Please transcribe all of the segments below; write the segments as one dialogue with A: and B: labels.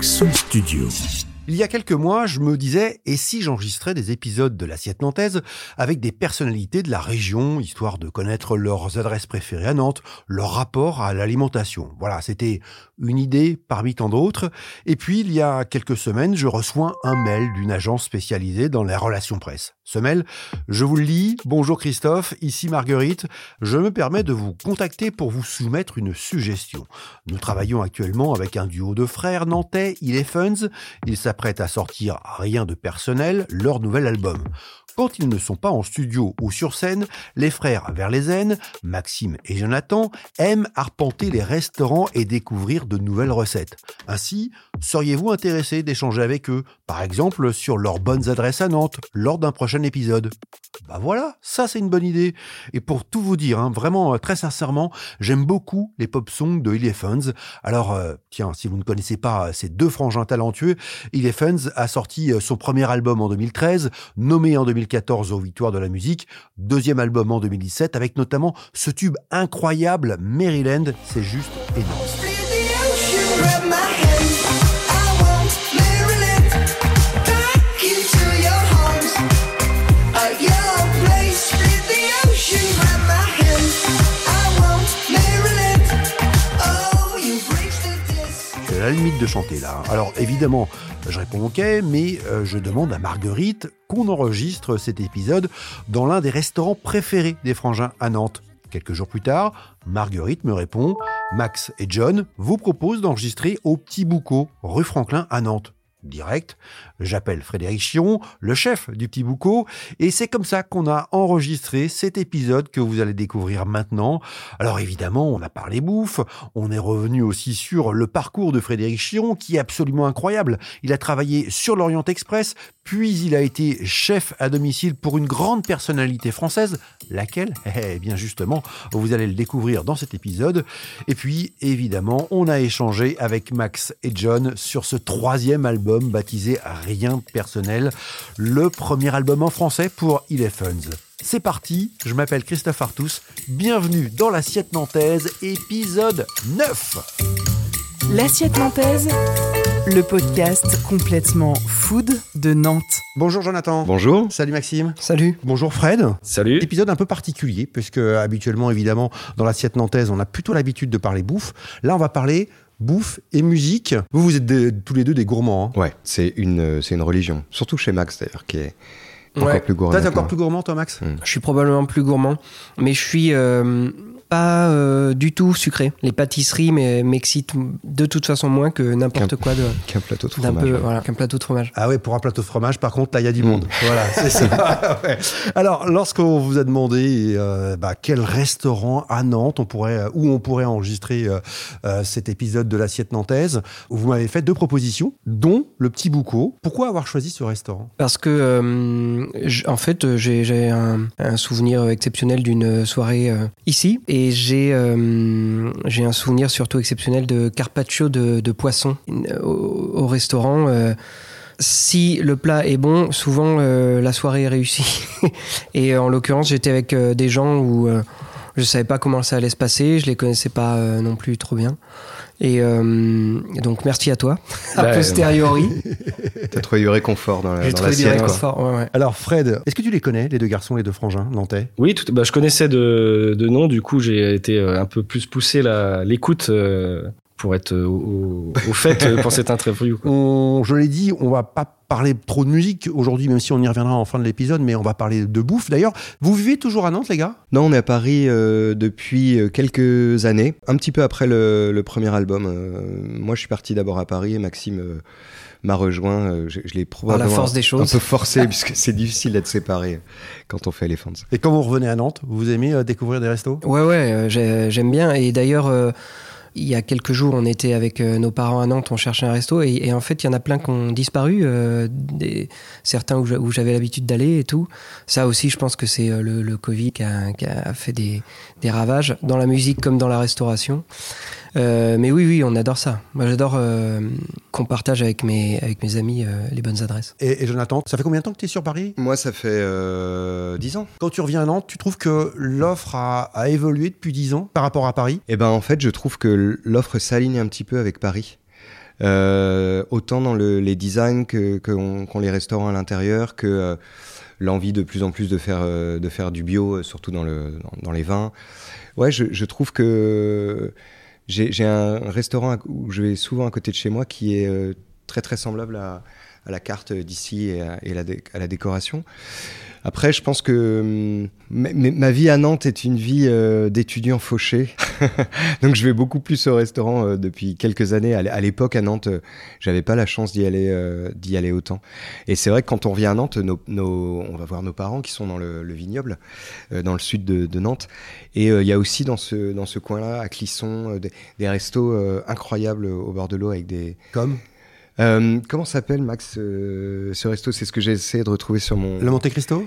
A: Son studio.
B: Il y a quelques mois, je me disais, et si j'enregistrais des épisodes de l'assiette nantaise avec des personnalités de la région, histoire de connaître leurs adresses préférées à Nantes, leur rapport à l'alimentation. Voilà, c'était une idée parmi tant d'autres. Et puis, il y a quelques semaines, je reçois un mail d'une agence spécialisée dans les relations presse. Ce mail, je vous le lis. Bonjour Christophe, ici Marguerite. Je me permets de vous contacter pour vous soumettre une suggestion. Nous travaillons actuellement avec un duo de frères nantais, Elephants. Ils s'apprêtent à sortir Rien de personnel, leur nouvel album. Quand ils ne sont pas en studio ou sur scène, les frères Verlezen, Maxime et Jonathan, aiment arpenter les restaurants et découvrir de nouvelles recettes. Ainsi, seriez-vous intéressé d'échanger avec eux, par exemple sur leurs bonnes adresses à Nantes, lors d'un prochain épisode? Bah voilà, ça c'est une bonne idée. Et pour tout vous dire, hein, vraiment euh, très sincèrement, j'aime beaucoup les pop songs de Elephants. Alors, euh, tiens, si vous ne connaissez pas euh, ces deux frangins talentueux, Elephants a sorti son premier album en 2013, nommé en 2014 aux Victoires de la musique, deuxième album en 2017 avec notamment ce tube incroyable Maryland, c'est juste énorme. Limite de chanter là. Alors évidemment, je réponds ok, mais euh, je demande à Marguerite qu'on enregistre cet épisode dans l'un des restaurants préférés des frangins à Nantes. Quelques jours plus tard, Marguerite me répond Max et John vous proposent d'enregistrer au Petit Boucau, rue Franklin à Nantes direct. J'appelle Frédéric Chiron, le chef du Petit Boucau, et c'est comme ça qu'on a enregistré cet épisode que vous allez découvrir maintenant. Alors évidemment, on a parlé bouffe, on est revenu aussi sur le parcours de Frédéric Chiron, qui est absolument incroyable. Il a travaillé sur l'Orient Express, puis il a été chef à domicile pour une grande personnalité française, laquelle, eh bien justement, vous allez le découvrir dans cet épisode. Et puis, évidemment, on a échangé avec Max et John sur ce troisième album baptisé Rien personnel, le premier album en français pour Elephants. C'est parti, je m'appelle Christophe Artus, bienvenue dans l'assiette nantaise, épisode 9
C: L'assiette nantaise, le podcast complètement food de Nantes.
B: Bonjour Jonathan.
D: Bonjour.
B: Salut Maxime.
C: Salut.
B: Bonjour Fred.
D: Salut.
B: Épisode un peu particulier, puisque habituellement, évidemment, dans l'assiette nantaise, on a plutôt l'habitude de parler bouffe. Là, on va parler bouffe et musique. Vous, vous êtes tous les deux des gourmands.
D: Hein. Ouais, c'est une, c'est une religion. Surtout chez Max, d'ailleurs, qui est encore plus gourmand.
B: Toi, t'es encore plus gourmand, toi, Max?
C: Mm. Je suis probablement plus gourmand, mais je suis euh, pas euh, du tout sucré. Les pâtisseries m'excitent de toute façon moins que n'importe quoi de
D: qu'un plateau de fromage.
C: Voilà, qu'un plateau de fromage.
B: Ah ouais, pour un plateau de fromage, par contre, là, il y a du monde. Mm. Voilà, c'est ça. ouais. Alors, lorsqu'on vous a demandé euh, bah, quel restaurant à Nantes on pourrait, où on pourrait enregistrer euh, euh, cet épisode de l'assiette nantaise, vous m'avez fait deux propositions, dont le Petit Boucau. Pourquoi avoir choisi ce restaurant?
C: Parce que, euh, en fait, j'ai un, un, souvenir exceptionnel d'une soirée ici. Et et j'ai euh, j'ai un souvenir surtout exceptionnel de carpaccio de, poisson au, au restaurant. Euh, si le plat est bon, souvent euh, la soirée est réussie. et en l'occurrence, j'étais avec euh, des gens où euh, je savais pas comment ça allait se passer, je les connaissais pas euh, non plus trop bien. Et euh, donc merci à toi, a
D: Bah,
C: posteriori.
D: T'as trouvé du réconfort dans la
C: J'ai
D: dans
C: trouvé du réconfort. ouais, ouais.
B: Alors, Fred, est-ce que tu les connais, les deux garçons, les deux frangins nantais?
E: Oui, tout, bah, je connaissais de, de nom, du coup j'ai été euh, un peu plus poussé la- l'écoute euh, pour être euh, au, au fait pour cette interview. quoi.
B: On, je l'ai dit, on va pas parler trop de musique aujourd'hui, même si on y reviendra en fin de l'épisode, mais on va parler de bouffe. D'ailleurs, vous vivez toujours à Nantes, les gars?
D: Non, on est à Paris euh, depuis euh, quelques années, un petit peu après le, le premier album. Euh, moi, je suis parti d'abord à Paris et Maxime euh, m'a rejoint. Je je l'ai probablement
C: force des
D: un
C: choses.
D: peu forcé puisque c'est difficile d'être séparé quand on fait Elephants.
B: Et quand vous revenez à Nantes, vous aimez euh, découvrir des restos?
C: Ouais, ouais, euh, j'ai- j'aime bien. Et d'ailleurs, euh, il y a quelques jours, on était avec euh, nos parents à Nantes, on cherchait un resto. Et, en fait, il y en a plein qui ont disparu. euh, des, certains où j'avais l'habitude d'aller et tout. Ça aussi, je pense que c'est euh, le, le Covid qui a, qui a fait des, des ravages dans la musique comme dans la restauration. Euh, mais oui, oui, on adore ça. Moi, j'adore euh, qu'on partage avec mes, avec mes amis euh, les bonnes adresses.
B: et, et Jonathan, ça fait combien de temps que tu es sur Paris?
D: Moi, ça fait euh, 10 ans.
B: Quand tu reviens à Nantes, tu trouves que l'offre a, a évolué depuis 10 ans par rapport à Paris?
D: Eh ben, en fait, je trouve que l'offre s'aligne un petit peu avec Paris. Euh, autant dans le, les designs que qu'ont qu'ont les restaurants à l'intérieur, que euh, l'envie de plus en plus de faire euh, de faire du bio, surtout dans le dans, dans les vins. Ouais, je, je trouve que j'ai un restaurant où je vais souvent à côté de chez moi qui est euh, très très semblable à, la carte d'ici et, à, et à la décoration. Après, je pense que hum, ma, vie à Nantes est une vie euh, d'étudiant fauché. Donc, je vais beaucoup plus au restaurant euh, depuis quelques années. À l'époque, à Nantes, euh, j'avais pas la chance d'y aller, euh, d'y aller autant. Et c'est vrai que quand on revient à Nantes, on va voir nos parents qui sont dans le, le vignoble, dans le sud de, Nantes. Et il y a aussi dans ce, dans ce coin-là, à Clisson, des, restos incroyables au bord de l'eau avec des.
B: Comme?
D: Euh, comment s'appelle Max euh, ce resto? C'est ce que j'ai essayé de retrouver sur mon.
B: le Monte Cristo?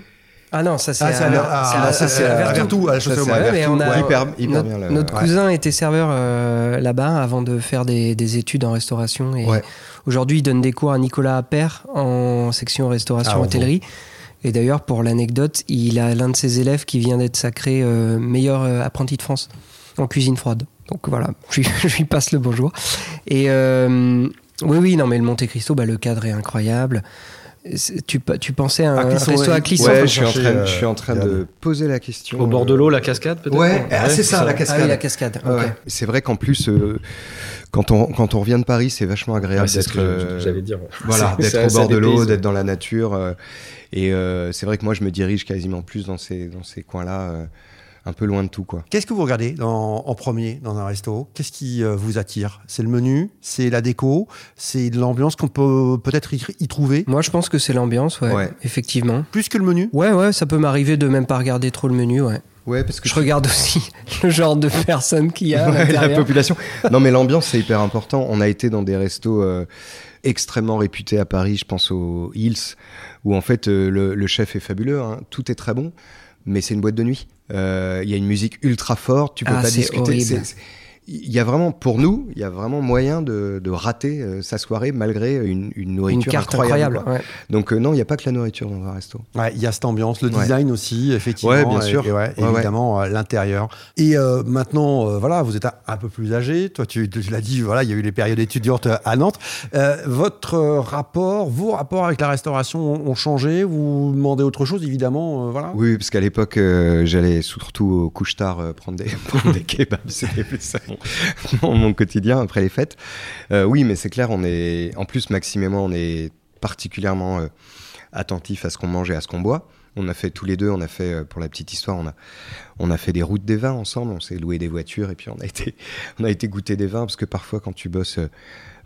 C: Ah non, ça c'est
B: Ah, c'est
C: à-
B: à- ah,
C: à-
B: ça,
C: c'est
B: c'est
C: à
B: à
C: Vertou.
B: À la
D: Ça,
B: chaussée
D: c'est
B: aux
D: à
B: Moines.
C: Ouais, mais on a-
D: Ouais, hyper, hyper
C: notre,
D: bien. là.
C: notre
D: Ouais.
C: cousin était serveur euh, là-bas avant de faire des, des études en restauration. Et
D: Ouais.
C: aujourd'hui, il donne des cours à Nicolas Appert en section restauration
B: Ah,
C: hôtellerie. Et d'ailleurs, pour l'anecdote, il a l'un de ses élèves qui vient d'être sacré euh, meilleur euh, apprenti de France en cuisine froide. Donc voilà, je lui, je lui passe le bonjour. Et euh, oui, oui, non, mais le Monte Cristo, bah, le cadre est incroyable. C'est- Tu, tu pensais à un
B: Clisson,
C: resto à Clisson
D: Ouais,
B: faut
D: je suis en
B: chercher,
D: train,
B: euh,
D: je suis en train de poser la question.
E: Au bord de l'eau, la cascade peut-être
D: Ouais, ah, c'est ça, la
C: Ah oui, la cascade.
D: Ouais. C'est vrai qu'en plus, euh, quand, on, quand on revient de Paris, c'est vachement agréable
E: Ouais, c'est ce
D: d'être
E: que
D: euh,
E: j'allais dire.
D: voilà, d'être au bord de l'eau, d'être dans la nature. euh, et euh, c'est vrai que moi, je me dirige quasiment plus dans ces, dans ces coins-là, euh, un peu loin de tout. quoi.
B: Qu'est-ce que vous regardez dans- en premier dans un resto? Qu'est-ce qui euh, vous attire? C'est le menu? C'est la déco? C'est de l'ambiance qu'on peut peut-être y, y trouver?
C: Moi, je pense que c'est l'ambiance, ouais,
D: Ouais.
C: effectivement.
B: Plus que le menu?
C: Ouais, ouais, ça peut m'arriver de même pas regarder trop le menu, ouais.
D: Ouais, parce que
C: Je regarde aussi le genre de personnes qu'il y a à
D: Ouais, la population. Non, mais l'ambiance, c'est hyper important. On a été dans des restos euh, extrêmement réputés à Paris, je pense aux Hills, où en fait euh, le, le chef est fabuleux, hein. tout est très bon, mais c'est une boîte de nuit. Euh, Il y a une musique ultra forte, tu peux
C: Ah,
D: pas discuter. Il y a vraiment, pour nous, il y a vraiment moyen de, de rater euh, sa soirée malgré une, une
C: Une
D: nourriture
C: carte
D: incroyable.
C: incroyable.
D: quoi.
C: ouais.
D: Donc euh, non, il n'y a pas que la nourriture dans un resto.
B: Ouais, il y a cette ambiance, le
D: Ouais.
B: design aussi, effectivement.
D: Bien
B: et-
D: sûr.
B: Et, ouais,
D: Ouais, ouais.
B: évidemment, euh, l'intérieur. Et euh, maintenant, euh, voilà, vous êtes un, un peu plus âgé. Toi, tu, tu l'as dit, voilà, il y a eu les périodes étudiantes à Nantes. Euh, votre rapport, vos rapports avec la restauration ont, ont changé? Vous demandez autre chose, évidemment. euh, voilà?
D: Oui, parce qu'à l'époque, euh, j'allais surtout au couche-tard euh, prendre, des, prendre des kebabs. C'était plus ça mon, mon quotidien après les fêtes. Euh, oui, mais c'est clair, on est. En plus, Maxime et moi, on est particulièrement euh, attentifs à ce qu'on mange et à ce qu'on boit. On a fait tous les deux, on a fait, euh, pour la petite histoire, on a, on a fait des routes des vins ensemble, on s'est loué des voitures et puis on a été, on a été goûter des vins parce que parfois, quand tu bosses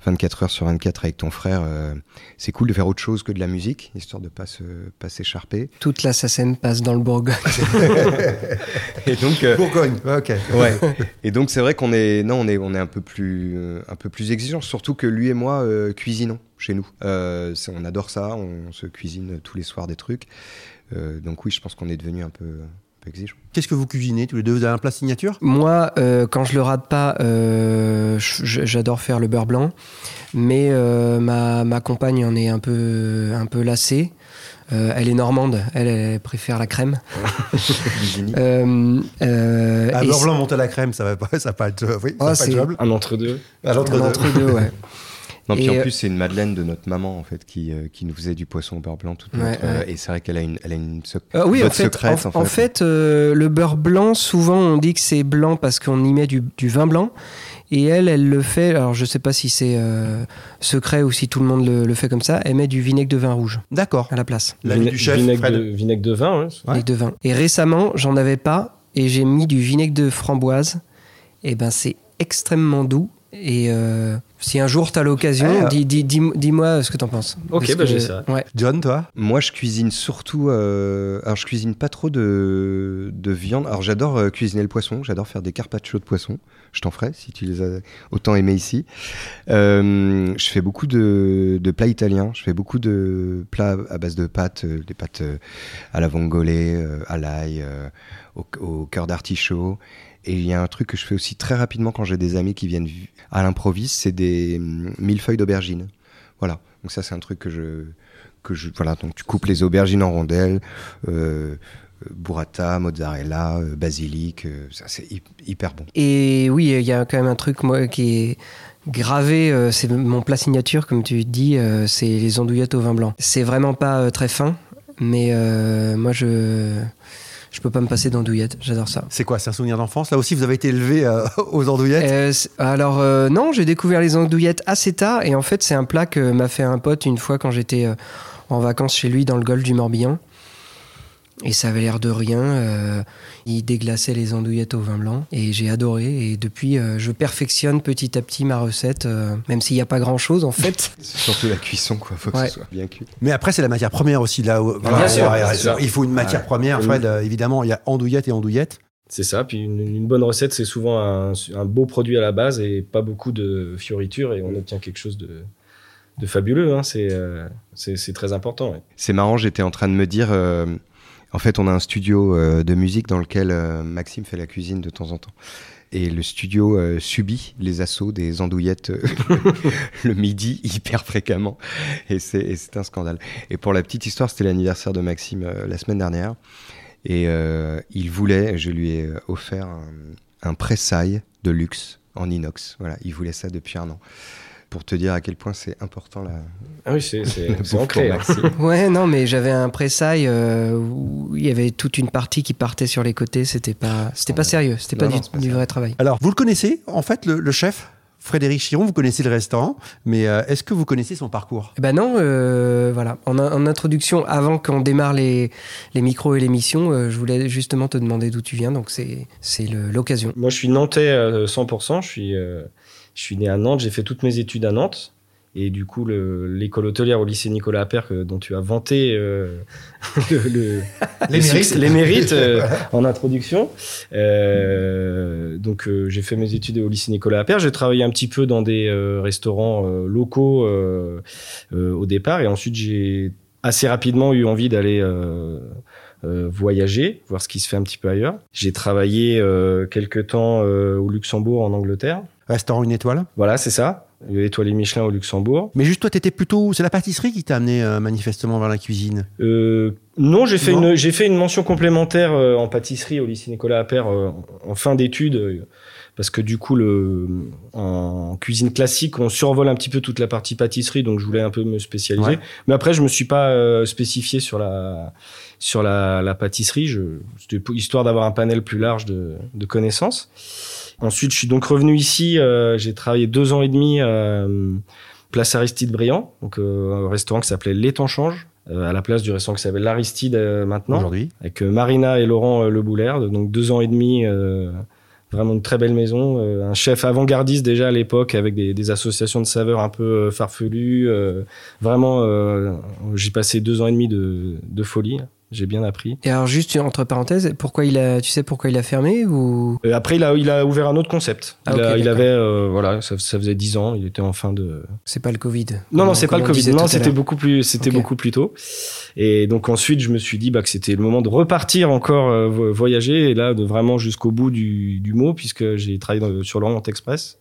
D: 24 heures sur 24 avec ton frère, euh, c'est cool de faire autre chose que de la musique, histoire de pas se, pas s'écharper.
C: Toute la SACEM passe dans le Bourgogne.
D: Et donc, euh,
B: Bourgogne, ok.
D: ouais. Et donc c'est vrai qu'on est non on est on est un peu plus euh, un peu plus exigeant surtout que lui et moi euh, cuisinons chez nous. Euh, on adore ça, on se cuisine tous les soirs des trucs. Euh, donc oui, je pense qu'on est devenu un peu, peu exigeant.
B: Qu'est-ce que vous cuisinez tous les deux? Vous avez un plat signature?
C: Moi, euh, quand je le rate pas, euh, j'adore faire le beurre blanc. Mais euh, ma, ma compagne en est un peu, un peu lassée. Euh, elle est normande, elle, elle préfère la crème. Euh, euh,
B: Un beurre blanc monté à la crème, ça va pas, ça va pas être, oui, ça
C: Ah,
B: va pas
C: c'est-
B: être jouable.
E: Un entre-deux.
C: Un entre-deux, ouais.
D: Non, puis
C: et,
D: en
C: euh,
D: plus c'est une madeleine de notre maman en fait qui, euh, qui nous faisait du poisson au beurre blanc toute
C: Ouais,
D: notre, euh,
C: ouais.
D: et c'est vrai qu'elle a une elle a une sec-
C: Euh, oui, en fait,
D: secrète
C: en, en fait, euh, le beurre blanc, souvent on dit que c'est blanc parce qu'on y met du, du vin blanc. Et elle, elle le fait, alors je sais pas si c'est euh, secret ou si tout le monde le, le fait comme ça, elle met du vinaigre de vin rouge
B: D'accord.
C: à la place.
E: Vina-
B: du chef,
E: vinaigre,
B: Fred.
E: de, vinaigre de vin. hein.
B: Ouais.
C: Vinaigre de vin. Et récemment, j'en avais pas et j'ai mis du vinaigre de framboise. Et ben c'est extrêmement doux. Et euh, si un jour tu as l'occasion,
B: Ouais,
C: dis- dis- dis- dis-moi ce que t'en penses.
E: Ok,
C: Parce
E: bah,
C: que-
E: j'essaierai.
C: Ouais.
B: John, toi
D: Moi, je cuisine surtout. euh, alors, je cuisine pas trop de, de viande. Alors, j'adore euh, cuisiner le poisson. J'adore faire des carpaccio de poisson. Je t'en ferai si tu les as autant aimés ici. Euh, je fais beaucoup de, de plats italiens. Je fais beaucoup de plats à base de pâtes, euh, des pâtes à la vongole, euh, à l'ail, euh, au, au cœur d'artichaut. Et il y a un truc que je fais aussi très rapidement quand j'ai des amis qui viennent vi- à l'improviste, c'est des hum, millefeuilles d'aubergine. Voilà. Donc ça, c'est un truc que je que je voilà. Donc tu coupes les aubergines en rondelles, euh, euh, burrata, mozzarella, euh, basilic. ça c'est hy- hyper bon.
C: Et oui, il y a quand même un truc moi qui est gravé, c'est mon plat signature, comme tu dis, c'est les andouillettes au vin blanc. C'est vraiment pas très fin, mais moi je je peux pas me passer d'andouillettes, j'adore ça.
B: C'est quoi C'est un souvenir d'enfance? Là aussi, vous avez été élevé euh, aux andouillettes?
C: Euh, alors euh, non, j'ai découvert les andouillettes assez tard et en fait c'est un plat que m'a fait un pote une fois quand j'étais en vacances chez lui dans le golfe du Morbihan. Et ça avait l'air de rien. euh, il déglaçait les andouillettes au vin blanc et j'ai adoré. Et depuis, euh, je perfectionne petit à petit ma recette, euh, même s'il n'y a pas grand chose en fait.
D: C'est surtout la cuisson, quoi. Faut que
C: Ouais.
D: ce soit bien cuit.
B: Mais après, c'est la matière première aussi. Là, où-
E: bien sûr,
B: ouais,
E: bien
B: ouais,
E: sûr.
B: Il faut une matière
E: Ouais.
B: première. Fred, euh, évidemment, il y a andouillette et andouillette.
E: C'est ça. Puis une, une bonne recette, c'est souvent un, un beau produit à la base et pas beaucoup de fioritures et on obtient quelque chose de, de fabuleux. hein. C'est euh, très important. ouais.
D: C'est marrant, j'étais en train de me dire. En fait, on a un studio euh, de musique dans lequel euh, Maxime fait la cuisine de temps en temps. Et le studio euh, subit les assauts des andouillettes le midi hyper fréquemment. Et c'est un scandale. Et pour la petite histoire, c'était l'anniversaire de Maxime la semaine dernière. Et il voulait, je lui ai offert un, un pressail de luxe en inox. Voilà, il voulait ça depuis un an. Pour te dire à quel point c'est important la,
E: Ah oui, c'est ancré. hein.
C: Ouais, non, mais j'avais un pressail euh, où il y avait toute une partie qui partait sur les côtés. C'était pas, c'était pas sérieux. C'était pas
D: Non,
C: du,
D: pas
C: du vrai travail.
B: Alors, vous le connaissez, en fait, le, le chef Frédéric Chiron, vous connaissez le restaurant, mais euh, est-ce que vous connaissez son parcours?
C: Eh Ben non, euh, voilà. En, en introduction, avant qu'on démarre les, les micros et l'émission, euh, je voulais justement te demander d'où tu viens, donc c'est l'occasion.
E: Moi, je suis nantais euh, 100%. Je suis, euh, je suis né à Nantes. J'ai fait toutes mes études à Nantes. Et du coup, le- l'école hôtelière au lycée Nicolas Appert, que- dont tu as vanté euh, le, le-
B: Les
E: le
B: mérites.
E: succès- les mérites, euh, en introduction. Euh, donc, euh, j'ai fait mes études au lycée Nicolas Appert. J'ai travaillé un petit peu dans des euh, restaurants euh, locaux euh, euh, au départ. Et ensuite, j'ai assez rapidement eu envie d'aller euh, euh, voyager, voir ce qui se fait un petit peu ailleurs. J'ai travaillé euh, quelques temps euh, au Luxembourg, en Angleterre.
B: Restaurant une étoile
E: Voilà, c'est ça. Étoilé Michelin au Luxembourg.
B: Mais juste toi, t'étais plutôt. C'est la pâtisserie qui t'a amené euh, manifestement vers la cuisine?
E: Euh, non, j'ai fait
B: Non.
E: une j'ai fait une mention complémentaire euh, en pâtisserie au lycée Nicolas Appert en fin d'études parce que du coup le en cuisine classique on survole un petit peu toute la partie pâtisserie donc je voulais un peu me spécialiser.
B: Ouais.
E: Mais après je me suis pas spécifié sur la sur la, la pâtisserie, je histoire d'avoir un panel plus large de, de connaissances. Ensuite, je suis donc revenu ici. euh, j'ai travaillé deux ans et demi euh, place Aristide Briand, donc euh, un restaurant qui s'appelait L'Étang Change, euh, à la place du restaurant qui s'appelle l'Aristide euh, maintenant,
B: Aujourd'hui.
E: avec euh, Marina et Laurent Le Boulaire. Donc deux ans et demi, euh, vraiment une très belle maison. euh, un chef avant-gardiste déjà à l'époque, avec des, des associations de saveurs un peu farfelues. euh, vraiment, euh, j'ai passé deux ans et demi de, de folie. J'ai bien appris.
C: Et alors juste entre parenthèses, pourquoi il a, tu sais pourquoi il a fermé ou?
E: Euh, après, il a, il a ouvert un autre concept.
C: Ah,
E: il, a- avait, euh, voilà, ça, ça faisait dix ans. Il était en fin de,
C: c'est pas le Covid
E: Non, non, c'est pas le Covid. Non, c'était beaucoup plus, c'était beaucoup plus tôt. Et donc ensuite, je me suis dit bah, que c'était le moment de repartir encore euh, vo- voyager et là de vraiment jusqu'au bout du, du mot puisque j'ai travaillé dans- sur l'Orient Express.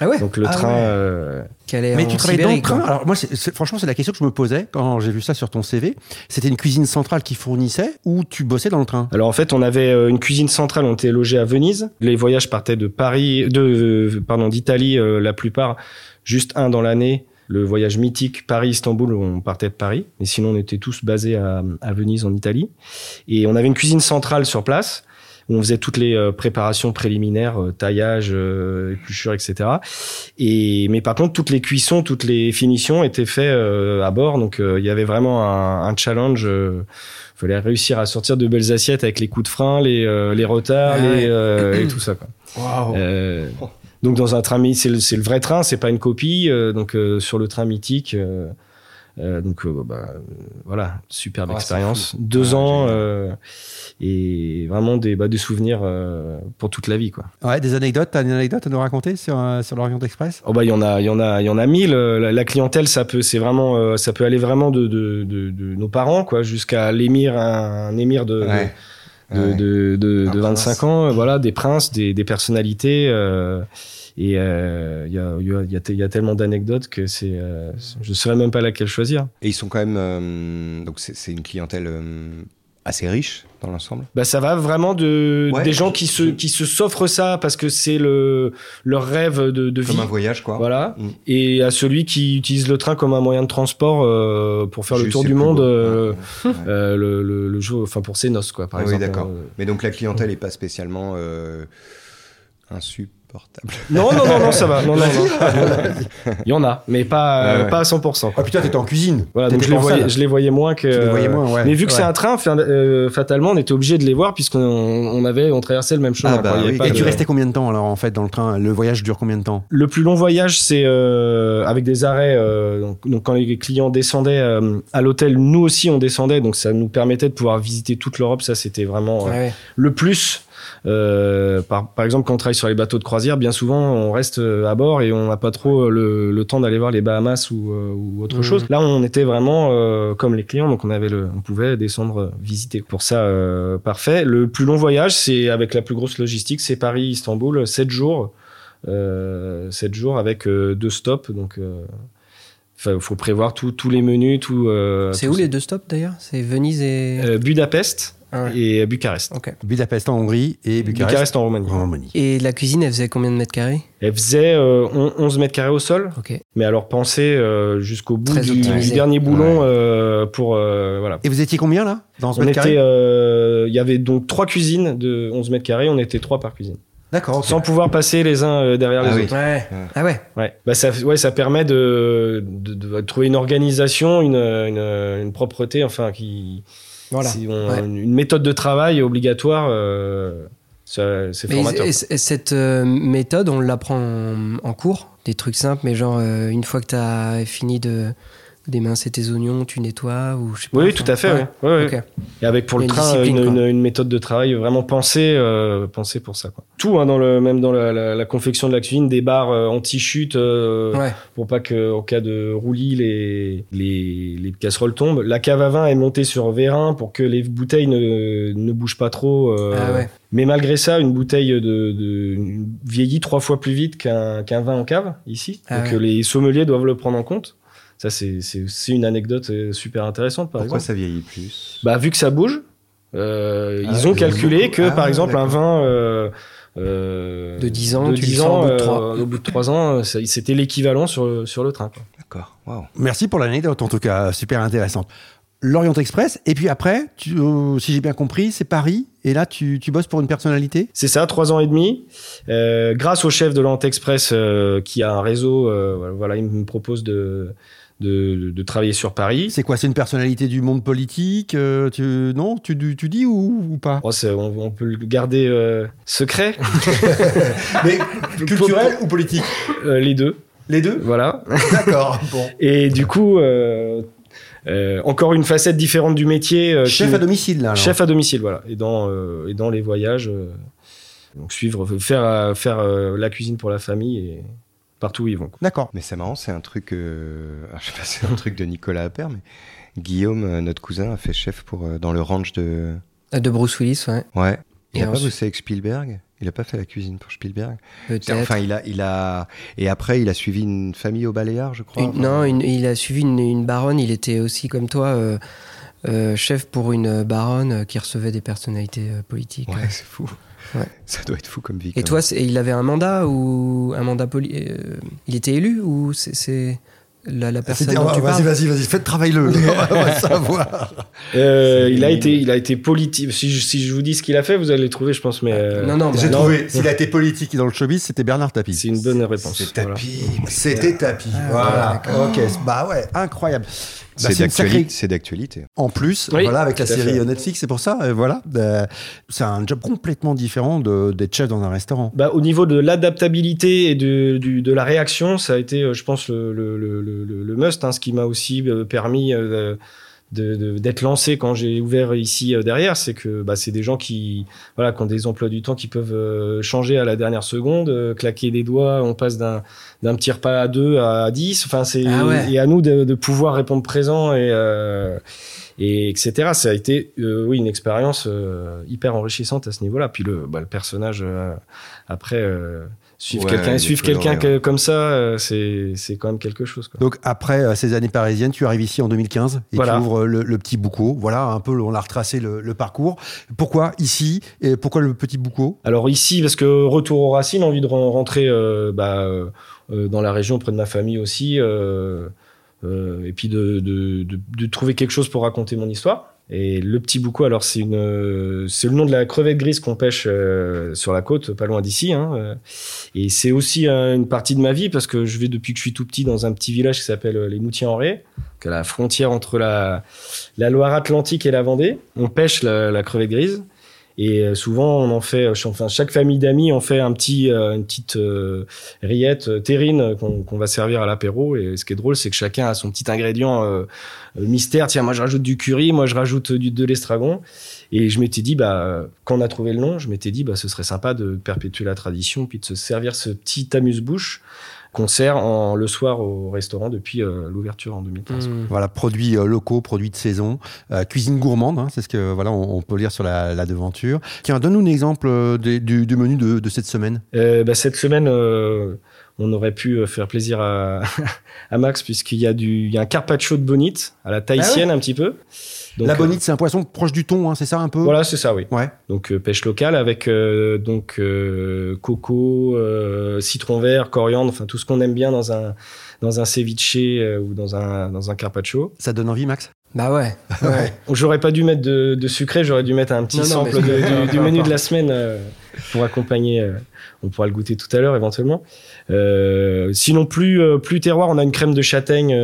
C: Ah ouais.
E: Donc le
B: Ah
E: train.
B: ouais.
E: euh,
B: Mais tu travaillais dans le train. Alors moi, franchement, c'est la question que je me posais quand j'ai vu ça sur ton CV. C'était une cuisine centrale qui fournissait ou tu bossais dans le train?
E: Alors en fait, on avait euh, une cuisine centrale. On était logé à Venise. Les voyages partaient de Paris, de euh, pardon, d'Italie euh, la plupart, juste un dans l'année. Le voyage mythique Paris-Istanbul, on partait de Paris. Mais sinon, on était tous basés à, à Venise en Italie. Et on avait une cuisine centrale sur place où on faisait toutes les euh, préparations préliminaires, euh, taillage, euh, épluchure, etc. Et mais par contre, toutes les cuissons, toutes les finitions étaient faites euh, à bord. Donc euh, il y avait vraiment un, un challenge. euh, fallait réussir à sortir de belles assiettes avec les coups de frein, les, euh, les retards,
C: Ah
E: les, euh, et tout ça. Quoi.
B: Waouh
E: Euh, donc dans un train, c'est le, le vrai train, c'est pas une copie. euh, donc euh, sur le train mythique, euh, donc euh, bah, euh, voilà, superbe
D: Ah,
E: expérience. Deux ans euh, et vraiment des, bah, des souvenirs pour toute la vie, quoi.
B: Ouais, des anecdotes. T'as une anecdote à nous raconter sur, sur l'Orient Express?
E: Oh bah il y en a, il y en a, il y en a mille. La, la clientèle, ça peut, c'est vraiment, ça peut aller vraiment de, de, de, de nos parents, quoi, jusqu'à l'émir, un, un émir de,
D: Ouais.
E: de,
D: Ouais.
E: de, de,
D: Un
E: de 25
D: prince.
E: ans, voilà, des princes, des, des personnalités. Et il y, a, il y, a, il y a te- il y a tellement d'anecdotes que c'est, euh, je saurais même pas laquelle choisir.
D: Et ils sont quand même. euh, donc, c'est une clientèle euh, assez riche dans l'ensemble?
E: Bah ça va vraiment de
D: Ouais,
E: des gens qui se
D: je-
E: qui se s'offrent ça parce que c'est le leur rêve de, de vie.
D: Comme un voyage, quoi.
E: Voilà.
D: Mm.
E: Et à celui qui utilise le train comme un moyen de transport euh, pour faire le tour du monde
D: beau.
E: euh,
D: Ouais, ouais.
E: euh, le, le, le jour, enfin pour ses noces quoi, par
D: Ah oui,
E: exemple.
D: d'accord. Mais donc la clientèle est pas spécialement euh, insupportable.
E: Non, non, non, non, ça va. Non, non, non. Il y en a, mais pas,
D: Ouais,
E: euh,
D: ouais.
E: pas à 100%.
B: Ah putain, t'étais en cuisine.
E: Voilà, donc je les, voyais,
B: salle.
E: je les voyais moins que.
B: Tu les voyais moins, ouais.
E: Mais vu que c'est un train, euh, fatalement, on était obligé de les voir puisqu'on on avait, on traversait le même chemin.
D: Ah bah oui.
B: Et
E: de-
B: tu restais combien de temps alors en fait dans le train? Le voyage dure combien de temps?
E: Le plus long voyage, c'est euh, avec des arrêts. euh, donc, donc quand les clients descendaient euh, à l'hôtel, nous aussi on descendait, donc ça nous permettait de pouvoir visiter toute l'Europe. Ça, c'était vraiment euh,
C: Ouais.
E: le plus. Euh, par, par exemple, quand on travaille sur les bateaux de croisière, bien souvent on reste euh, à bord et on n'a pas trop euh, le, le temps d'aller voir les Bahamas ou, euh, ou autre
C: Mhm.
E: chose. Là, on était vraiment euh, comme les clients, donc on avait le, on pouvait descendre visiter. Pour ça, parfait. Le plus long voyage, c'est avec la plus grosse logistique, c'est Paris-Istanbul, 7 jours. Euh, 7 jours avec deux stops, donc il faut prévoir tous les menus, tout.
C: C'est où
E: ça.
C: les deux stops d'ailleurs? C'est Venise et.
E: Budapest
C: Ah ouais.
E: et Bucarest.
C: Ok.
B: Budapest en Hongrie et Bucarest,
E: Bucarest en Roumanie.
B: en Roumanie.
C: Et la cuisine, elle faisait combien de mètres carrés?
E: Elle faisait euh, on- 11 mètres carrés au sol,
C: Ok.
E: mais alors pensez euh, jusqu'au bout du, dernier boulon euh, pour euh, voilà.
B: Et vous étiez combien là? Dans ce
E: On était, euh, il y avait donc trois cuisines de 11 mètres carrés, on était trois par cuisine,
B: D'accord.
E: sans pouvoir passer les uns euh, derrière
D: Ah
E: les
D: oui.
E: autres.
C: Ouais. Ah ouais.
E: Ouais, bah ça, ouais, ça permet de, de, de trouver une organisation, une, une, une propreté, enfin qui,
C: Voilà.
E: si on-
C: Ouais.
E: une méthode de travail obligatoire. euh, c'est formateur.
C: et- et cette euh, méthode, on l'apprend en, en cours Des trucs simples, mais genre, euh, une fois que tu as fini de d'émincer tes oignons, tu nettoies ou je sais pas.
E: Oui,
C: enfin,
E: tout à fait.
C: ouais.
E: ouais. Ouais, ouais.
C: Ok.
E: Et avec pour le
C: a une
E: train une,
C: quoi.
E: une, une méthode de travail vraiment pensée, euh, pensée pour ça. Quoi. Tout, hein, dans le, même dans la, la, la confection de la cuisine, des barres euh, anti-chute euh,
C: Ouais.
E: pour pas que en cas de roulis les, les, les casseroles tombent. La cave à vin est montée sur vérin pour que les bouteilles ne, ne bougent pas trop. euh,
C: Ah ouais.
E: Mais malgré ça, une bouteille de, de vieillit trois fois plus vite qu'un vin en cave ici.
C: Ah
E: Donc
C: ouais.
E: les sommeliers doivent le prendre en compte. Ça, c'est une anecdote euh, super intéressante, par
D: Pourquoi
E: exemple.
D: ça vieillit plus?
E: Bah, vu que ça bouge, euh,
D: Ah,
E: ils ont calculé
D: ont-
E: que,
D: Ah,
E: par
D: ouais,
E: exemple, un vin euh, euh,
C: De 10 ans,
E: de
C: tu le
E: 10
C: sens
E: ans,
C: au bout de
E: euh,
C: trois.
E: au bout de 3 ans, c'était l'équivalent sur, le- sur le train.
D: D'accord. Waouh.
B: Merci pour l'anecdote en tout cas, super intéressante. L'Orient Express, et puis après, tu, euh, si j'ai bien compris, c'est Paris, et là tu, tu bosses pour une personnalité?
E: C'est ça, trois ans et demi. Euh, grâce au chef de l'Ant Express euh, qui a un réseau, euh, voilà, il me propose de, de, de travailler sur Paris.
B: C'est quoi C'est une personnalité du monde politique euh, tu, Non tu, tu dis ou, ou pas?
E: Oh, on, on peut le garder euh, secret,
B: Mais culturel ou politique?
E: Euh, les deux.
B: Les deux?
E: Voilà.
B: D'accord. Bon.
E: Et du coup, euh, euh, encore une facette différente du métier. euh,
B: Chef
E: qui-
B: à domicile là. alors.
E: Chef à domicile, voilà. Et dans, euh, et dans les voyages, euh, donc suivre, faire, faire euh, la cuisine pour la famille et partout où ils vont.
B: D'accord.
D: Mais c'est marrant, c'est un truc. euh, alors, je sais pas, si c'est un truc de Nicolas Appert, mais Guillaume, euh, notre cousin, a fait chef pour euh, dans le ranch de.
C: Euh, De Bruce Willis, ouais.
D: Ouais. Il
C: Et
D: a pas bossé avec Spielberg? Il a pas fait la cuisine pour Spielberg?
C: Peut-être.
D: Enfin, il a, il a. Et après, il a suivi une famille au Baléares, je crois.
C: Une-
D: Enfin,
C: non, une- il a suivi une, une baronne. Il était aussi comme toi, euh, euh, chef pour une baronne qui recevait des personnalités euh, politiques.
D: Ouais, c'est fou.
C: Ouais.
D: Ça doit être fou comme vie.
C: Et toi, il avait un mandat ou un mandat poli euh, Il était élu ou c'est- la, la personne dont
B: oh,
C: tu
B: Vas-y,
C: parles
B: vas-y, vas-y, faites travailler-le. on va savoir.
E: Euh, il a été, il a été politique. Si je, si je vous dis ce qu'il a fait, vous allez le trouver, je pense. Mais euh,
C: Non, non, bah,
B: J'ai
E: non.
B: trouvé, s'il a été politique dans le showbiz, c'était Bernard Tapie.
E: c'est une bonne réponse.
B: C'était
E: Voilà.
B: tapis. C'était.
C: Ah,
B: voilà.
C: d'accord.
B: Ok. Bah ouais, incroyable. Bah,
D: C'est d'actualité.
B: sacrée-
D: C'est d'actualité.
B: En plus,
E: Oui,
B: voilà, avec la série
E: fait.
B: Netflix, c'est pour ça. euh, voilà, Euh, c'est un job complètement différent de- d'être chef dans un restaurant.
E: Bah, au niveau de l'adaptabilité et de, du- de la réaction, ça a été, euh, je pense, le, le, le, le- le must, hein, ce qui m'a aussi euh, permis euh, d'être lancé quand j'ai ouvert ici euh, derrière. C'est que bah, c'est des gens qui, voilà, qui ont des emplois du temps qui peuvent euh, changer à la dernière seconde, euh, claquer des doigts, on passe d'un d'un petit repas à deux à dix. Enfin, c'est
C: Ah ouais.
E: et à nous de, de pouvoir répondre présent et euh, et etc. Ça a été, euh, oui, une expérience euh, hyper enrichissante à ce niveau-là. Puis le, bah, le personnage euh, après, euh, suivre
D: Ouais,
E: quelqu'un suivre quelqu'un que- comme ça euh, c'est c'est quand même quelque chose quoi.
B: Donc après euh, ces années parisiennes, tu arrives ici en 2015 et
E: Voilà.
B: tu ouvres le, le petit Boucau. Voilà, un peu, on a retracé le, le parcours. Pourquoi ici et pourquoi le petit Boucau?
E: Alors ici, parce que retour aux racines, envie de ren- rentrer euh, bah, euh, euh, dans la région près de ma famille aussi, euh, euh, et puis de, de, de, de trouver quelque chose pour raconter mon histoire. Et le petit boucau, alors c'est une, euh, c'est le nom de la crevette grise qu'on pêche euh, sur la côte, pas loin d'ici. Hein, euh. et c'est aussi une partie de ma vie parce que je vais depuis que je suis tout petit dans un petit village qui s'appelle euh, les Moutiers-en-Ré, à la frontière entre la, la Loire-Atlantique et la Vendée. On pêche la, la crevette grise. Et euh, souvent, on en fait, enfin, chaque famille d'amis en fait un petit, euh, une petite euh, rillette euh, terrine qu'on va servir à l'apéro. Et ce qui est drôle, c'est que chacun a son petit ingrédient euh, mystère. Tiens, moi je rajoute du curry, moi je rajoute du, de l'estragon. Et je m'étais dit, bah, quand on a trouvé le nom, je m'étais dit, bah, ce serait sympa de perpétuer la tradition, puis de se servir ce petit amuse-bouche qu'on sert en, le soir au restaurant depuis euh, l'ouverture en 2015.
C: Mm.
B: Voilà, produits euh, locaux, produits de saison, euh, cuisine gourmande, hein, c'est ce que voilà, on, on peut lire sur la, la devanture. Tiens, donne-nous un exemple euh, des- du, du menu de, de cette semaine.
E: Euh, bah, cette semaine, euh, on aurait pu euh, faire plaisir à, à Max puisqu'il y a du, il y a un carpaccio de bonite à la tahitienne un petit peu. Donc,
B: la
E: euh,
B: bonite, c'est un poisson proche du thon, hein, c'est ça un peu?
E: Voilà, c'est ça, oui.
B: Ouais.
E: Donc euh, pêche locale avec euh, donc euh, coco, euh, citron vert, coriandre, enfin tout ce qu'on aime bien dans un dans un ceviche euh, ou dans un dans un carpaccio.
B: Ça donne envie, Max?
C: Bah ouais. ouais.
E: J'aurais pas dû mettre de, de sucré, j'aurais dû mettre un petit
C: Non,
E: sample de- du, du menu de la semaine euh, pour accompagner. euh, on pourra le goûter tout à l'heure éventuellement. Euh, sinon plus euh, plus terroir, on a une crème de châtaigne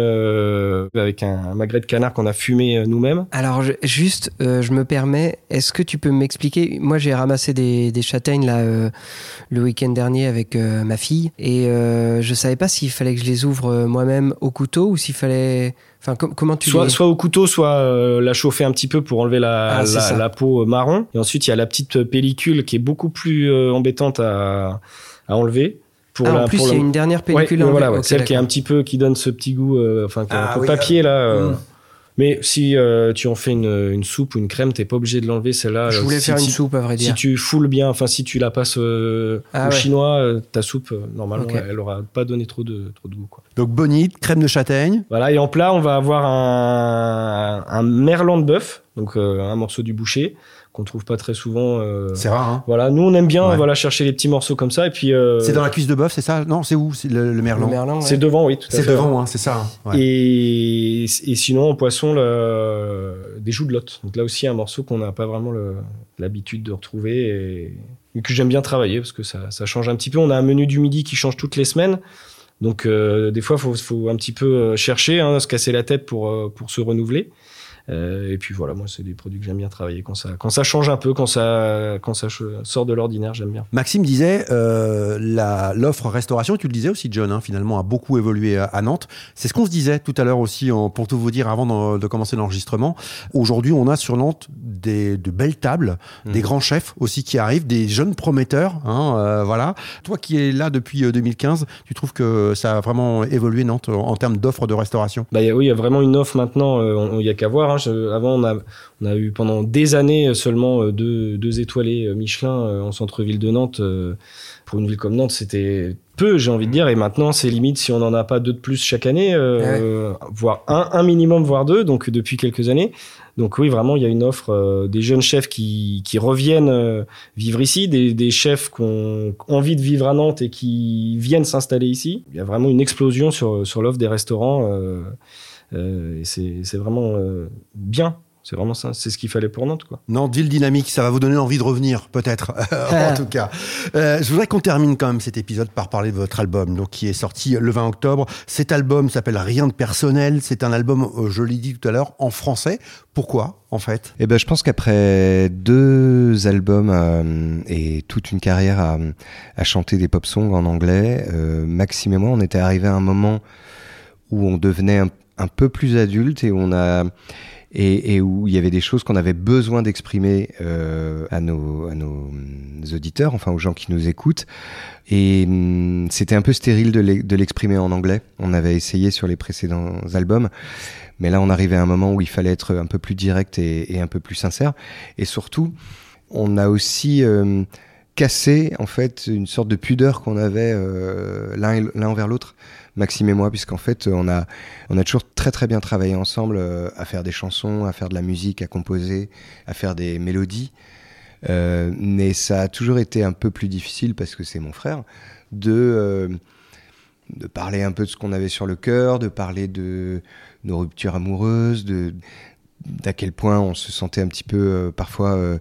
E: avec un, un magret de canard qu'on a fumé nous-mêmes.
C: Alors je- juste, je me permets, est-ce que tu peux m'expliquer? Moi, j'ai ramassé des, des châtaignes là le week-end dernier avec ma fille et je savais pas s'il fallait que je les ouvre moi-même au couteau ou s'il fallait. Enfin, com- comment tu
E: Soit,
C: les...
E: soit au couteau, soit euh, la chauffer un petit peu pour enlever la,
C: Ah,
E: la, peau marron. Et ensuite, il y a la petite pellicule qui est beaucoup plus euh, embêtante à, à enlever. Pour
C: Ah,
E: la,
C: en plus,
E: pour
C: il y a
E: le-
C: une dernière pellicule.
E: ouais,
C: en-
E: voilà, ouais, celle qui est un petit peu qui donne ce petit goût, euh, enfin, qui est
B: Ah,
E: un peu
B: oui,
E: papier là. euh.
B: Mm.
E: Mais si euh, tu en fais une, une soupe ou une crème, t'es pas obligé de l'enlever celle-là.
C: Je voulais
E: si,
C: faire une
E: si-
C: soupe, à vrai
E: Si
C: dire.
E: tu foules bien, enfin si tu la passes euh,
C: Ah
E: au
C: ouais.
E: chinois, euh, ta soupe normalement
C: Ok.
E: elle aura pas donné trop de trop de goût quoi.
B: Donc bonite, crème de châtaigne.
E: Voilà, et en plat, on va avoir un, un merlan de bœuf, donc euh, un morceau du boucher, qu'on trouve pas très souvent. euh,
B: C'est rare, hein
E: Voilà, nous on aime bien
B: Ouais.
E: voilà, chercher les petits morceaux comme ça, et puis. euh,
B: C'est dans la cuisse de bœuf, c'est ça? Non, c'est où? C'est le, le
C: Le
B: merlan.
C: merlan, ouais.
E: C'est devant, oui,
B: C'est devant, hein, c'est ça. hein. Ouais.
E: Et, et sinon, en poisson, le- des joues de lotte. Donc là aussi, un morceau qu'on n'a pas vraiment l'habitude de retrouver et, et que j'aime bien travailler parce que ça, ça change un petit peu. On a un menu du midi qui change toutes les semaines. Donc euh, des fois, il faut, faut un petit peu chercher, hein, se casser la tête pour, pour se renouveler. Euh, et puis voilà, moi, c'est des produits que j'aime bien travailler quand ça, quand ça change un peu, quand ça, quand ça sort de l'ordinaire, j'aime bien.
B: Maxime disait, euh, l'offre restauration, tu le disais aussi, John, hein, finalement, a beaucoup évolué à, à Nantes. C'est ce qu'on se disait tout à l'heure aussi, en- pour tout vous dire, avant de, de commencer l'enregistrement. Aujourd'hui, on a sur Nantes des, de belles tables,
D: Mhm.
B: des grands chefs aussi qui arrivent, des jeunes prometteurs. Hein, euh, voilà. Toi qui es là depuis euh, 2015, tu trouves que ça a vraiment évolué Nantes en, en termes d'offres de restauration?
E: Bah, y a- oui, il y a vraiment une offre maintenant. Il n'y a qu'à voir. hein. Avant, on a, on a eu pendant des années euh, seulement euh, deux, deux étoilés euh, Michelin en centre-ville de Nantes. pour une ville comme Nantes, c'était peu, j'ai envie de dire. Et maintenant, c'est limite si on n'en a pas deux de plus chaque année, euh, voire un, un minimum, voire deux. Donc depuis quelques années. Donc oui, vraiment, il y a une offre euh, des jeunes chefs qui, qui reviennent euh, vivre ici, des, des chefs qui ont envie de vivre à Nantes et qui viennent s'installer ici. Il y a vraiment une explosion sur, sur l'offre des restaurants. Euh, et c'est c'est vraiment euh, bien. C'est vraiment ça. C'est ce qu'il fallait pour Nantes, quoi.
B: Non, deal dynamique, ça va vous donner envie de revenir, peut-être, en tout cas. Euh, je voudrais qu'on termine quand même cet épisode par parler de votre album, donc qui est sorti le 20 octobre. Cet album s'appelle Rien de personnel. C'est un album, je l'ai dit tout à l'heure, en français. Pourquoi, en fait?
D: Eh ben, je pense qu'après deux albums euh, et toute une carrière à, à chanter des pop songs en anglais, euh, Maxime et moi, on était arrivé à un moment où on devenait un, un peu plus adulte et on a et, et où il y avait des choses qu'on avait besoin d'exprimer euh, à nos à nos auditeurs, enfin aux gens qui nous écoutent. Et hum, c'était un peu stérile de l'e- de l'exprimer en anglais. On avait essayé sur les précédents albums, mais là on arrivait à un moment où il fallait être un peu plus direct et, et un peu plus sincère. Et surtout, on a aussi euh, cassé en fait une sorte de pudeur qu'on avait l'un l'un envers l'autre Maxime et moi, puisqu'en fait, on a, on a toujours très très bien travaillé ensemble euh, à faire des chansons, à faire de la musique, à composer, à faire des mélodies. Euh, mais ça a toujours été un peu plus difficile parce que c'est mon frère de euh, de parler un peu de ce qu'on avait sur le cœur, de parler de nos ruptures amoureuses, de d'à quel point on se sentait un petit peu parfois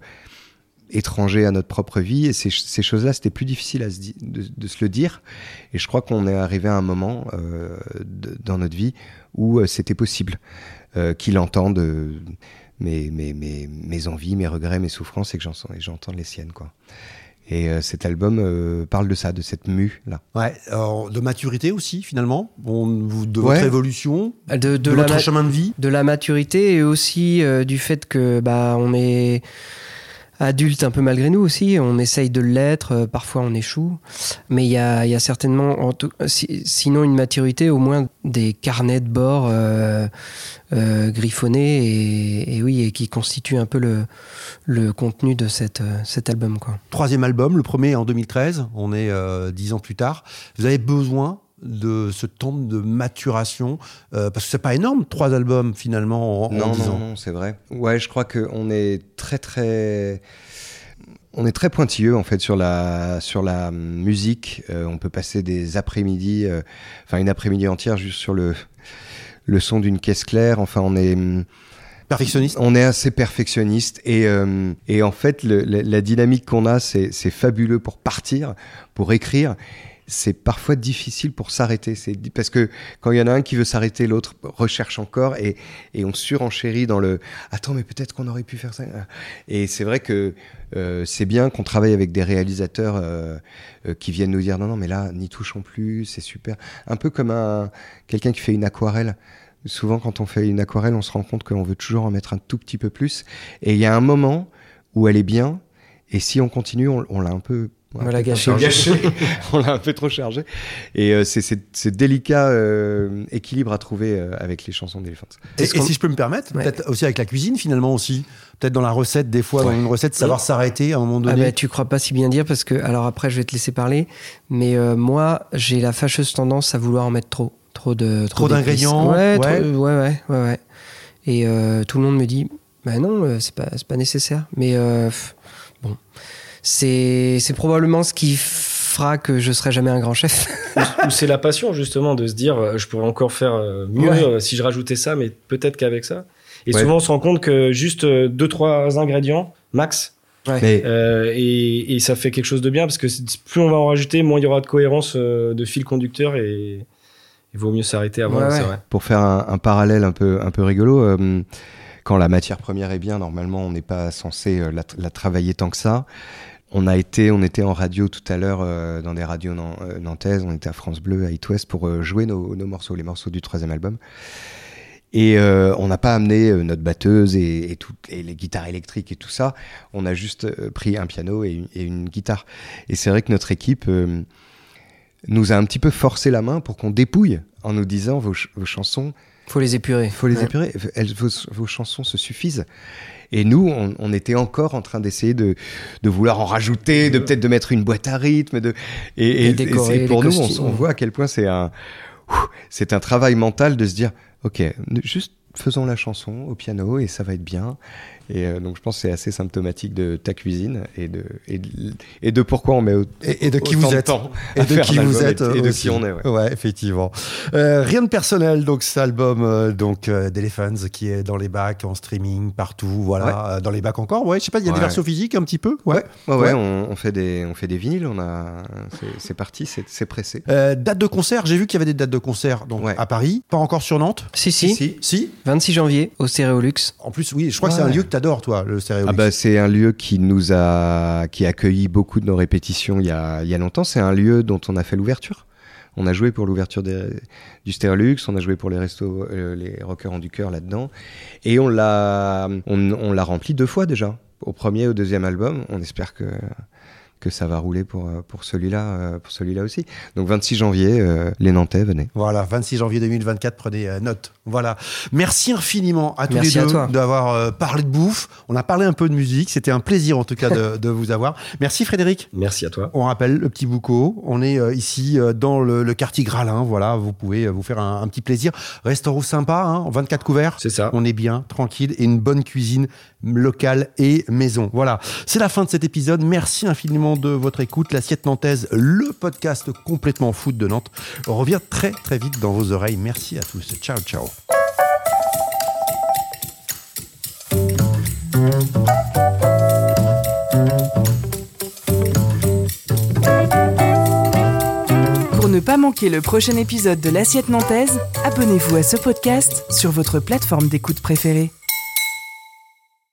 D: étranger à notre propre vie. Et ces, ces choses-là, c'était plus difficile à se de, de, se le dire. Et je crois qu'on est arrivé à un moment euh, de, dans notre vie où euh, c'était possible euh, qu'il entende mes, mes, mes, mes, envies, mes regrets, mes souffrances et que j'entende les siennes. quoi. Et euh, cet album euh, parle de ça, de cette mue là.
B: Ouais, alors, de maturité aussi finalement, bon, de votre évolution, de, de, votre chemin de vie,
C: de la maturité et aussi euh, du fait que bah on est adulte un peu malgré nous aussi. On essaye de l'être, euh, parfois on échoue. Mais il y a, y a, certainement, en tout, sinon une maturité, au moins des carnets de bord euh, euh, griffonnés et, oui, et qui constituent un peu le, le contenu de cet album. Quoi.
B: Troisième album, le premier en 2013, on est dix ans plus tard. Vous avez besoin de ce temps de maturation euh, Parce que c'est pas énorme, trois albums finalement en,
D: non,
B: en
D: non, Non, c'est vrai. Ouais, je crois qu'on est très très on est très pointilleux en fait sur la sur la musique. Euh, on peut passer des après-midi, euh, enfin une après-midi entière juste sur le le son d'une caisse claire. Enfin, on est
B: perfectionniste.
D: On est assez perfectionniste et euh, et en fait le, la, la, dynamique qu'on a, c'est fabuleux pour partir, pour écrire c'est parfois difficile pour s'arrêter. C'est parce que quand il y en a un qui veut s'arrêter, l'autre recherche encore et, on surenchérit dans le attends mais peut-être qu'on aurait pu faire ça. Et c'est vrai que euh, c'est bien qu'on travaille avec des réalisateurs euh, euh, qui viennent nous dire non non mais là n'y touchons plus, c'est super. Un peu comme un quelqu'un qui fait une aquarelle. Souvent quand on fait une aquarelle, on se rend compte qu'on veut toujours en mettre un tout petit peu plus. Et il y a un moment où elle est bien. Et si on continue, on, on l'a un peu
C: on l'a gâché.
D: on l'a un peu trop chargé. Et euh, c'est ce délicat euh, équilibre à trouver euh, avec les chansons d'Elephant.
B: Et, et si je peux me permettre, ouais. peut-être aussi avec la cuisine finalement aussi. Peut-être dans la recette, des fois, ouais. dans une recette, savoir s'arrêter à un moment donné.
C: Ah bah, tu crois pas si bien dire parce que, alors après, je vais te laisser parler. Mais euh, moi, j'ai la fâcheuse tendance à vouloir en mettre trop. Trop de
B: Trop d'ingrédients.
C: Ouais, ouais. ouais, ouais, ouais, ouais. Et euh, tout le monde me dit, bah non, c'est pas, pas nécessaire. Mais bon c'est probablement ce qui fera que je serai jamais un grand chef.
E: Ou c'est la passion justement de se dire euh, je pourrais encore faire euh, mieux ouais. si je rajoutais ça, mais peut-être qu'avec ça. Et ouais. souvent on se rend compte que juste euh, deux trois ingrédients max. Ouais. Euh, et, et, ça fait quelque chose de bien parce que plus on va en rajouter, moins il y aura de cohérence de fil conducteur et il vaut mieux s'arrêter avant. Ouais, vrai.
D: Pour faire un, un, parallèle un peu un peu rigolo. Euh, quand la matière première est bien, normalement, on n'est pas censé la, la, travailler tant que ça. On a été, on était en radio tout à l'heure euh, dans des radios nan, euh, nantaises. On était à France Bleu, à It West pour euh, jouer nos, nos, morceaux, les morceaux du troisième album. Et euh, on n'a pas amené notre batteuse et, et, tout, et, les guitares électriques et tout ça. On a juste pris un piano et une, et une guitare. Et c'est vrai que notre équipe nous a un petit peu forcé la main pour qu'on dépouille en nous disant vos, ch vos chansons.
C: Faut les épurer.
D: Faut les ouais. épurer. Elles, vos, vos, chansons se suffisent. Et nous, on, on était encore en train d'essayer de, de, vouloir en rajouter, de peut-être de mettre une boîte à rythme, de et, et, décorer, et pour nous, on, on, voit à quel point c'est un c'est un travail mental de se dire, ok, juste faisons la chanson au piano et ça va être bien. Et euh, donc je pense que c'est assez symptomatique de ta cuisine et de, et de, et de pourquoi on met au,
B: et, et, de qui vous êtes
D: et de qui vous êtes
B: et,
D: de qui on est. Ouais,
B: ouais effectivement. Euh, rien de personnel donc cet album euh, donc euh, d'Elephants qui est dans les bacs en streaming partout voilà ouais. Euh, dans les bacs encore ouais je sais pas il y a ouais. des versions physiques un petit peu
D: ouais ouais, ouais on, on, fait des on fait des vinyles on a c'est parti c'est pressé.
B: Euh, date de concert j'ai vu qu'il y avait des dates de concert donc à Paris pas encore sur Nantes.
C: Si si
B: si, si.
C: 26 janvier au Stéréolux.
B: En plus oui je crois que c'est un lieu que t'adores toi le Stéréolux.
D: Ah bah c'est un lieu qui nous a qui a accueilli beaucoup de nos répétitions il y a il y a longtemps. C'est un lieu dont on a fait l'ouverture. On a joué pour l'ouverture du Sterlux, on a joué pour les restos, euh, les rockers en du cœur là-dedans, et on l'a, on, on l'a rempli deux fois déjà, au premier et au deuxième album. On espère que que ça va rouler pour, euh, pour celui-là euh, pour celui-là aussi. Donc 26 janvier, euh, les Nantais, venez.
B: Voilà, 26 janvier 2024, prenez euh, note. Voilà. Merci infiniment à tous
C: Merci
B: les deux d'avoir euh, parlé de bouffe. On a parlé un peu de musique. C'était un plaisir en tout cas de, de vous avoir. Merci Frédéric.
E: Merci à toi.
B: On rappelle le petit Bouco. On est euh, ici euh, dans le, le quartier Gralin. Voilà, vous pouvez euh, vous faire un, un petit plaisir. Restaurant sympa, hein, 24 couverts.
E: C'est ça.
B: On est bien, tranquille et une bonne cuisine locale et maison. Voilà, c'est la fin de cet épisode. Merci infiniment de votre écoute. L'assiette nantaise, le podcast complètement foot de Nantes, revient très très vite dans vos oreilles. Merci à tous. Ciao, ciao.
A: Pour ne pas manquer le prochain épisode de l'Assiette Nantaise, abonnez-vous à ce podcast sur votre plateforme d'écoute préférée.